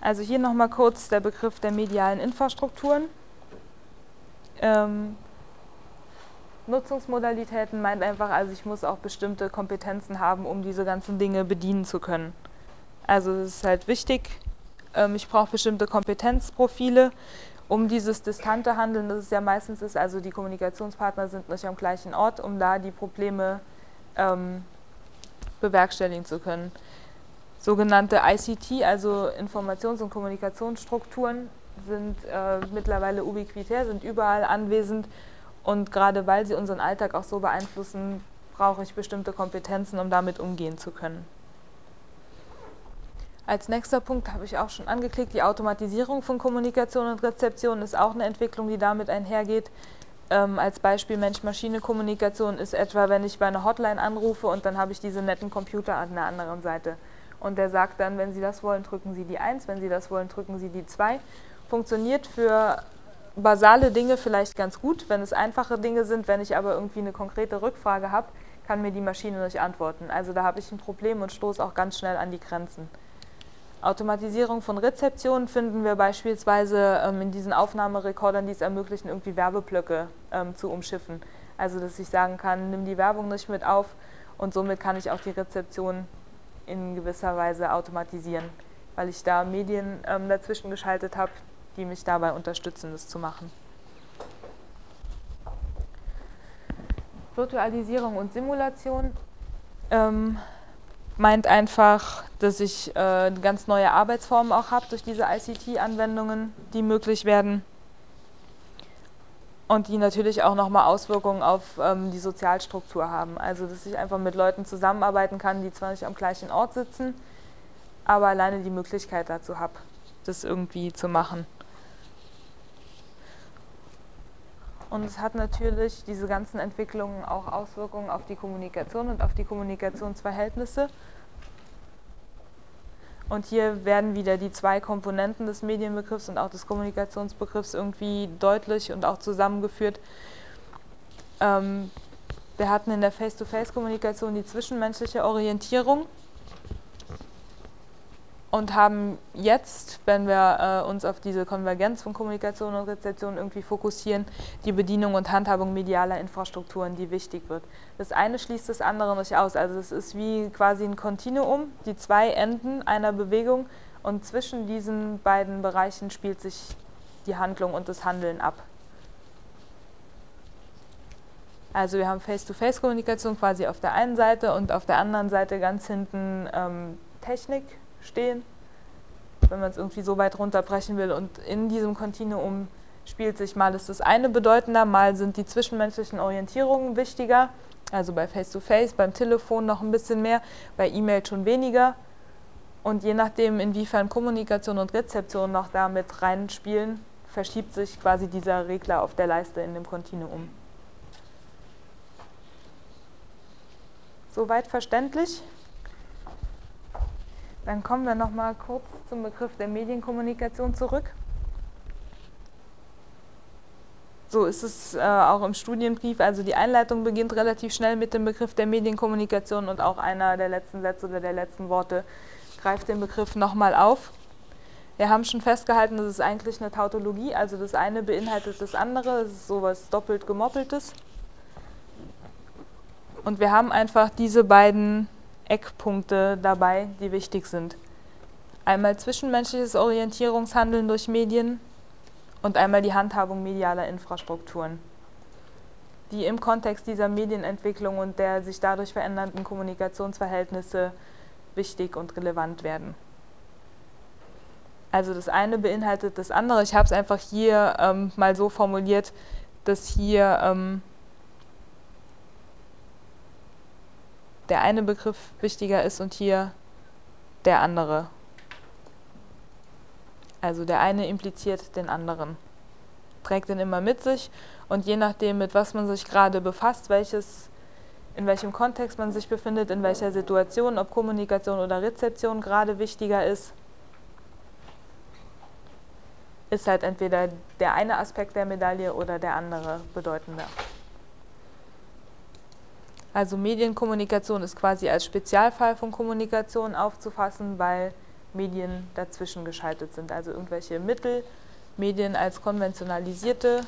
Also hier nochmal kurz der Begriff der medialen Infrastrukturen. Ähm, Nutzungsmodalitäten meint einfach, also ich muss auch bestimmte Kompetenzen haben, um diese ganzen Dinge bedienen zu können. Also es ist halt wichtig, ähm, ich brauche bestimmte Kompetenzprofile, um dieses distante Handeln, das es ja meistens ist, also die Kommunikationspartner sind nicht am gleichen Ort, um da die Probleme ähm, bewerkstelligen zu können. Sogenannte ICT, also Informations- und Kommunikationsstrukturen, sind äh, mittlerweile ubiquitär, sind überall anwesend und gerade weil sie unseren Alltag auch so beeinflussen, brauche ich bestimmte Kompetenzen, um damit umgehen zu können. Als nächster Punkt habe ich auch schon angeklickt, die Automatisierung von Kommunikation und Rezeption ist auch eine Entwicklung, die damit einhergeht. Ähm, als Beispiel Mensch-Maschine-Kommunikation ist etwa, wenn ich bei einer Hotline anrufe und dann habe ich diese netten Computer an der anderen Seite. Und der sagt dann, wenn Sie das wollen, drücken Sie die 1, wenn Sie das wollen, drücken Sie die 2. Funktioniert für basale Dinge vielleicht ganz gut, wenn es einfache Dinge sind. Wenn ich aber irgendwie eine konkrete Rückfrage habe, kann mir die Maschine nicht antworten. Also da habe ich ein Problem und stoße auch ganz schnell an die Grenzen. Automatisierung von Rezeptionen finden wir beispielsweise ähm, in diesen Aufnahmerekordern, die es ermöglichen, irgendwie Werbeblöcke ähm, zu umschiffen. Also dass ich sagen kann, nimm die Werbung nicht mit auf und somit kann ich auch die Rezeption in gewisser Weise automatisieren, weil ich da Medien ähm, dazwischen geschaltet habe, die mich dabei unterstützen, das zu machen. Virtualisierung und Simulation. Ähm, meint einfach, dass ich äh, ganz neue Arbeitsformen auch habe durch diese ICT-Anwendungen, die möglich werden und die natürlich auch nochmal Auswirkungen auf ähm, die Sozialstruktur haben. Also dass ich einfach mit Leuten zusammenarbeiten kann, die zwar nicht am gleichen Ort sitzen, aber alleine die Möglichkeit dazu habe, das irgendwie zu machen. Und es hat natürlich diese ganzen Entwicklungen auch Auswirkungen auf die Kommunikation und auf die Kommunikationsverhältnisse. Und hier werden wieder die zwei Komponenten des Medienbegriffs und auch des Kommunikationsbegriffs irgendwie deutlich und auch zusammengeführt. Ähm, wir hatten in der Face-to-Face-Kommunikation die zwischenmenschliche Orientierung und haben jetzt, wenn wir äh, uns auf diese Konvergenz von Kommunikation und Rezeption irgendwie fokussieren, die Bedienung und Handhabung medialer Infrastrukturen, die wichtig wird. Das eine schließt das andere nicht aus. Also es ist wie quasi ein Kontinuum, die zwei Enden einer Bewegung und zwischen diesen beiden Bereichen spielt sich die Handlung und das Handeln ab. Also wir haben Face-to-Face-Kommunikation quasi auf der einen Seite und auf der anderen Seite ganz hinten ähm, Technik, stehen, wenn man es irgendwie so weit runterbrechen will. Und in diesem Kontinuum spielt sich mal ist das eine bedeutender, mal sind die zwischenmenschlichen Orientierungen wichtiger. Also bei Face-to-Face, -face, beim Telefon noch ein bisschen mehr, bei E-Mail schon weniger. Und je nachdem, inwiefern Kommunikation und Rezeption noch damit reinspielen, verschiebt sich quasi dieser Regler auf der Leiste in dem Kontinuum. Soweit verständlich? Dann kommen wir noch mal kurz zum Begriff der Medienkommunikation zurück. So ist es äh, auch im Studienbrief. Also die Einleitung beginnt relativ schnell mit dem Begriff der Medienkommunikation und auch einer der letzten Sätze oder der letzten Worte greift den Begriff nochmal auf. Wir haben schon festgehalten, das ist eigentlich eine Tautologie, also das eine beinhaltet das andere, es ist sowas doppelt gemoppeltes. Und wir haben einfach diese beiden Eckpunkte dabei, die wichtig sind. Einmal zwischenmenschliches Orientierungshandeln durch Medien und einmal die Handhabung medialer Infrastrukturen, die im Kontext dieser Medienentwicklung und der sich dadurch verändernden Kommunikationsverhältnisse wichtig und relevant werden. Also das eine beinhaltet das andere. Ich habe es einfach hier ähm, mal so formuliert, dass hier ähm, der eine Begriff wichtiger ist und hier der andere. Also der eine impliziert den anderen, trägt den immer mit sich und je nachdem, mit was man sich gerade befasst, welches, in welchem Kontext man sich befindet, in welcher Situation, ob Kommunikation oder Rezeption gerade wichtiger ist, ist halt entweder der eine Aspekt der Medaille oder der andere bedeutender. Also Medienkommunikation ist quasi als Spezialfall von Kommunikation aufzufassen, weil Medien dazwischen geschaltet sind, also irgendwelche Mittel, Medien als konventionalisierte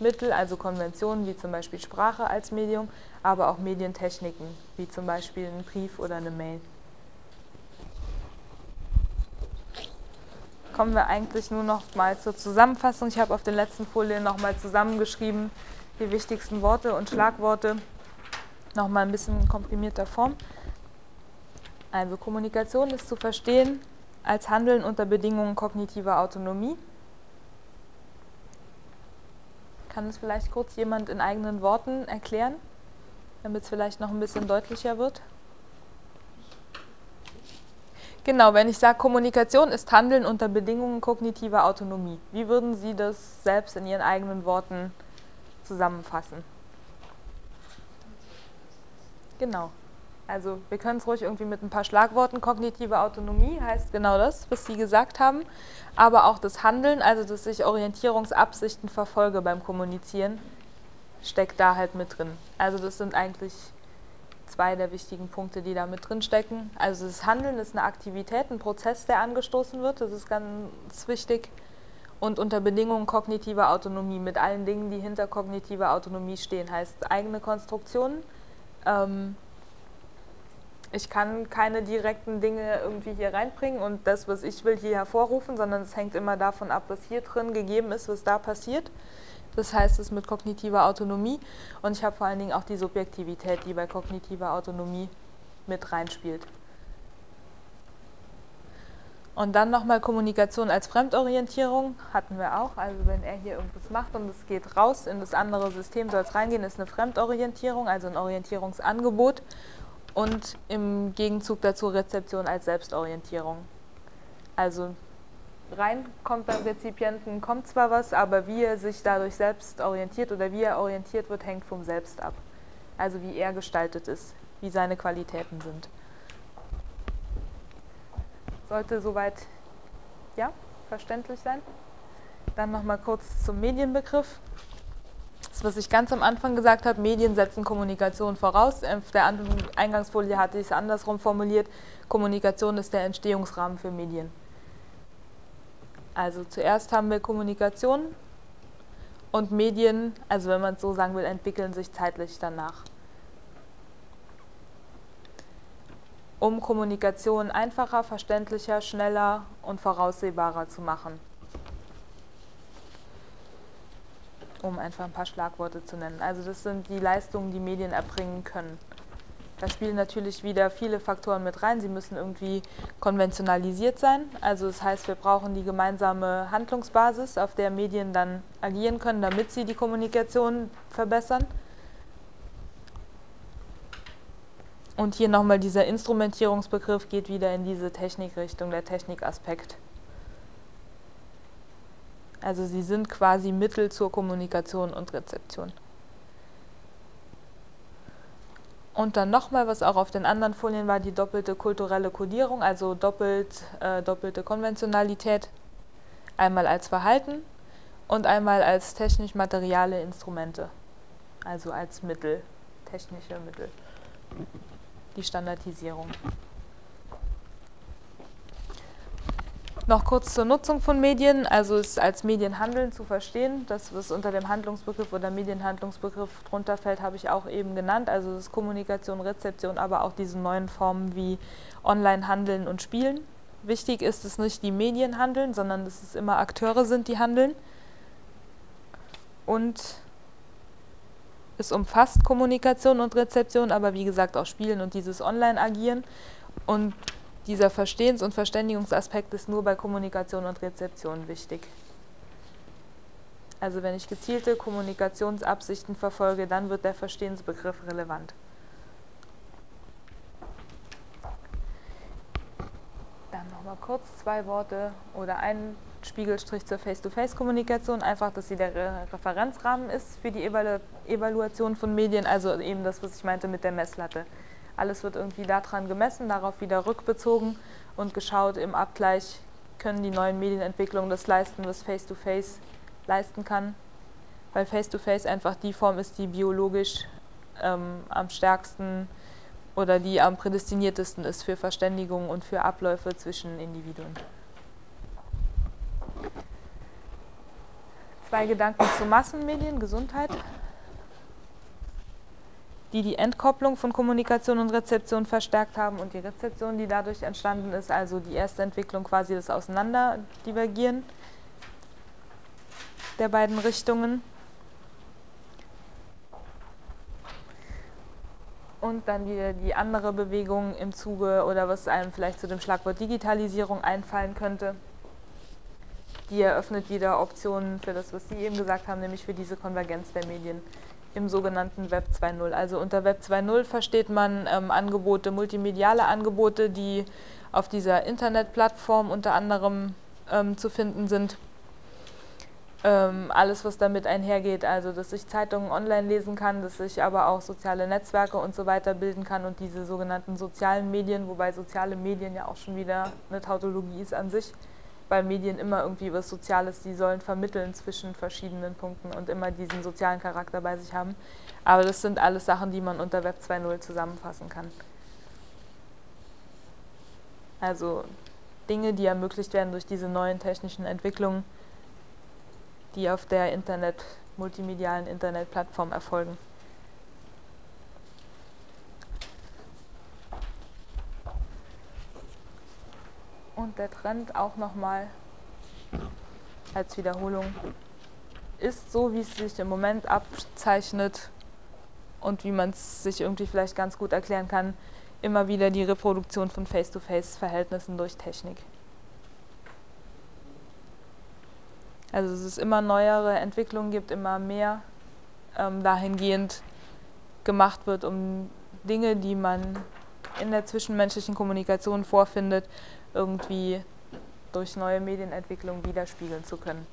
Mittel, also Konventionen wie zum Beispiel Sprache als Medium, aber auch Medientechniken, wie zum Beispiel ein Brief oder eine Mail. Kommen wir eigentlich nur noch mal zur Zusammenfassung. Ich habe auf den letzten Folien noch mal zusammengeschrieben die wichtigsten Worte und Schlagworte, noch mal ein bisschen komprimierter Form. Also Kommunikation ist zu verstehen als Handeln unter Bedingungen kognitiver Autonomie. Kann es vielleicht kurz jemand in eigenen Worten erklären, damit es vielleicht noch ein bisschen deutlicher wird? Genau, wenn ich sage, Kommunikation ist Handeln unter Bedingungen kognitiver Autonomie, wie würden Sie das selbst in Ihren eigenen Worten zusammenfassen? Genau. Also wir können es ruhig irgendwie mit ein paar Schlagworten. Kognitive Autonomie heißt genau das, was Sie gesagt haben. Aber auch das Handeln, also dass ich Orientierungsabsichten verfolge beim Kommunizieren, steckt da halt mit drin. Also das sind eigentlich zwei der wichtigen Punkte, die da mit drin stecken. Also das Handeln ist eine Aktivität, ein Prozess, der angestoßen wird. Das ist ganz wichtig. Und unter Bedingungen kognitiver Autonomie, mit allen Dingen, die hinter kognitiver Autonomie stehen, heißt eigene Konstruktionen. Ähm, ich kann keine direkten Dinge irgendwie hier reinbringen und das, was ich will, hier hervorrufen, sondern es hängt immer davon ab, was hier drin gegeben ist, was da passiert. Das heißt es mit kognitiver Autonomie und ich habe vor allen Dingen auch die Subjektivität, die bei kognitiver Autonomie mit reinspielt. Und dann nochmal Kommunikation als Fremdorientierung hatten wir auch. Also wenn er hier irgendwas macht und es geht raus in das andere System, soll es reingehen, ist eine Fremdorientierung, also ein Orientierungsangebot und im Gegenzug dazu Rezeption als Selbstorientierung. Also rein kommt beim Rezipienten, kommt zwar was, aber wie er sich dadurch selbst orientiert oder wie er orientiert wird, hängt vom Selbst ab. Also wie er gestaltet ist, wie seine Qualitäten sind. Sollte soweit, ja, verständlich sein. Dann nochmal kurz zum Medienbegriff. Das, was ich ganz am Anfang gesagt habe, Medien setzen Kommunikation voraus. Auf der Eingangsfolie hatte ich es andersrum formuliert. Kommunikation ist der Entstehungsrahmen für Medien. Also zuerst haben wir Kommunikation und Medien, also wenn man es so sagen will, entwickeln sich zeitlich danach. Um Kommunikation einfacher, verständlicher, schneller und voraussehbarer zu machen. um einfach ein paar Schlagworte zu nennen. Also das sind die Leistungen, die Medien erbringen können. Da spielen natürlich wieder viele Faktoren mit rein. Sie müssen irgendwie konventionalisiert sein. Also das heißt, wir brauchen die gemeinsame Handlungsbasis, auf der Medien dann agieren können, damit sie die Kommunikation verbessern. Und hier nochmal dieser Instrumentierungsbegriff geht wieder in diese Technikrichtung, der Technikaspekt. Also sie sind quasi Mittel zur Kommunikation und Rezeption. Und dann nochmal, was auch auf den anderen Folien war, die doppelte kulturelle Kodierung, also doppelt, äh, doppelte Konventionalität. Einmal als Verhalten und einmal als technisch-materiale Instrumente, also als Mittel, technische Mittel. Die Standardisierung. Noch kurz zur Nutzung von Medien, also es als Medienhandeln zu verstehen. Das, was unter dem Handlungsbegriff oder Medienhandlungsbegriff drunter fällt, habe ich auch eben genannt. Also das ist Kommunikation, Rezeption, aber auch diese neuen Formen wie Online-Handeln und Spielen. Wichtig ist es nicht die Medien handeln, sondern dass es immer Akteure sind, die handeln. Und es umfasst Kommunikation und Rezeption, aber wie gesagt auch Spielen und dieses Online-Agieren. Und dieser Verstehens- und Verständigungsaspekt ist nur bei Kommunikation und Rezeption wichtig. Also wenn ich gezielte Kommunikationsabsichten verfolge, dann wird der Verstehensbegriff relevant. Dann nochmal kurz zwei Worte oder ein Spiegelstrich zur Face-to-Face-Kommunikation, einfach, dass sie der Referenzrahmen ist für die Evalu Evaluation von Medien, also eben das, was ich meinte mit der Messlatte. Alles wird irgendwie daran gemessen, darauf wieder rückbezogen und geschaut im Abgleich, können die neuen Medienentwicklungen das leisten, was Face-to-Face -face leisten kann. Weil Face-to-Face -face einfach die Form ist, die biologisch ähm, am stärksten oder die am prädestiniertesten ist für Verständigung und für Abläufe zwischen Individuen. Zwei Gedanken zu Massenmedien, Gesundheit, die die Entkopplung von Kommunikation und Rezeption verstärkt haben und die Rezeption, die dadurch entstanden ist, also die erste Entwicklung quasi das Auseinanderdivergieren der beiden Richtungen. Und dann wieder die andere Bewegung im Zuge oder was einem vielleicht zu dem Schlagwort Digitalisierung einfallen könnte. Die eröffnet wieder Optionen für das, was Sie eben gesagt haben, nämlich für diese Konvergenz der Medien im sogenannten Web 2.0. Also unter Web 2.0 versteht man ähm, Angebote, multimediale Angebote, die auf dieser Internetplattform unter anderem ähm, zu finden sind ähm, alles, was damit einhergeht, also dass ich Zeitungen online lesen kann, dass ich aber auch soziale Netzwerke und so weiter bilden kann und diese sogenannten sozialen Medien, wobei soziale Medien ja auch schon wieder eine Tautologie ist an sich, weil Medien immer irgendwie was Soziales, die sollen vermitteln zwischen verschiedenen Punkten und immer diesen sozialen Charakter bei sich haben. Aber das sind alles Sachen, die man unter Web 2.0 zusammenfassen kann. Also Dinge, die ermöglicht werden durch diese neuen technischen Entwicklungen die auf der Internet, multimedialen Internetplattform erfolgen. Und der Trend auch nochmal als Wiederholung ist so, wie es sich im Moment abzeichnet und wie man es sich irgendwie vielleicht ganz gut erklären kann, immer wieder die Reproduktion von Face-to-Face-Verhältnissen durch Technik. Also dass es immer neuere Entwicklungen gibt, immer mehr ähm, dahingehend gemacht wird, um Dinge, die man in der zwischenmenschlichen Kommunikation vorfindet, irgendwie durch neue Medienentwicklung widerspiegeln zu können.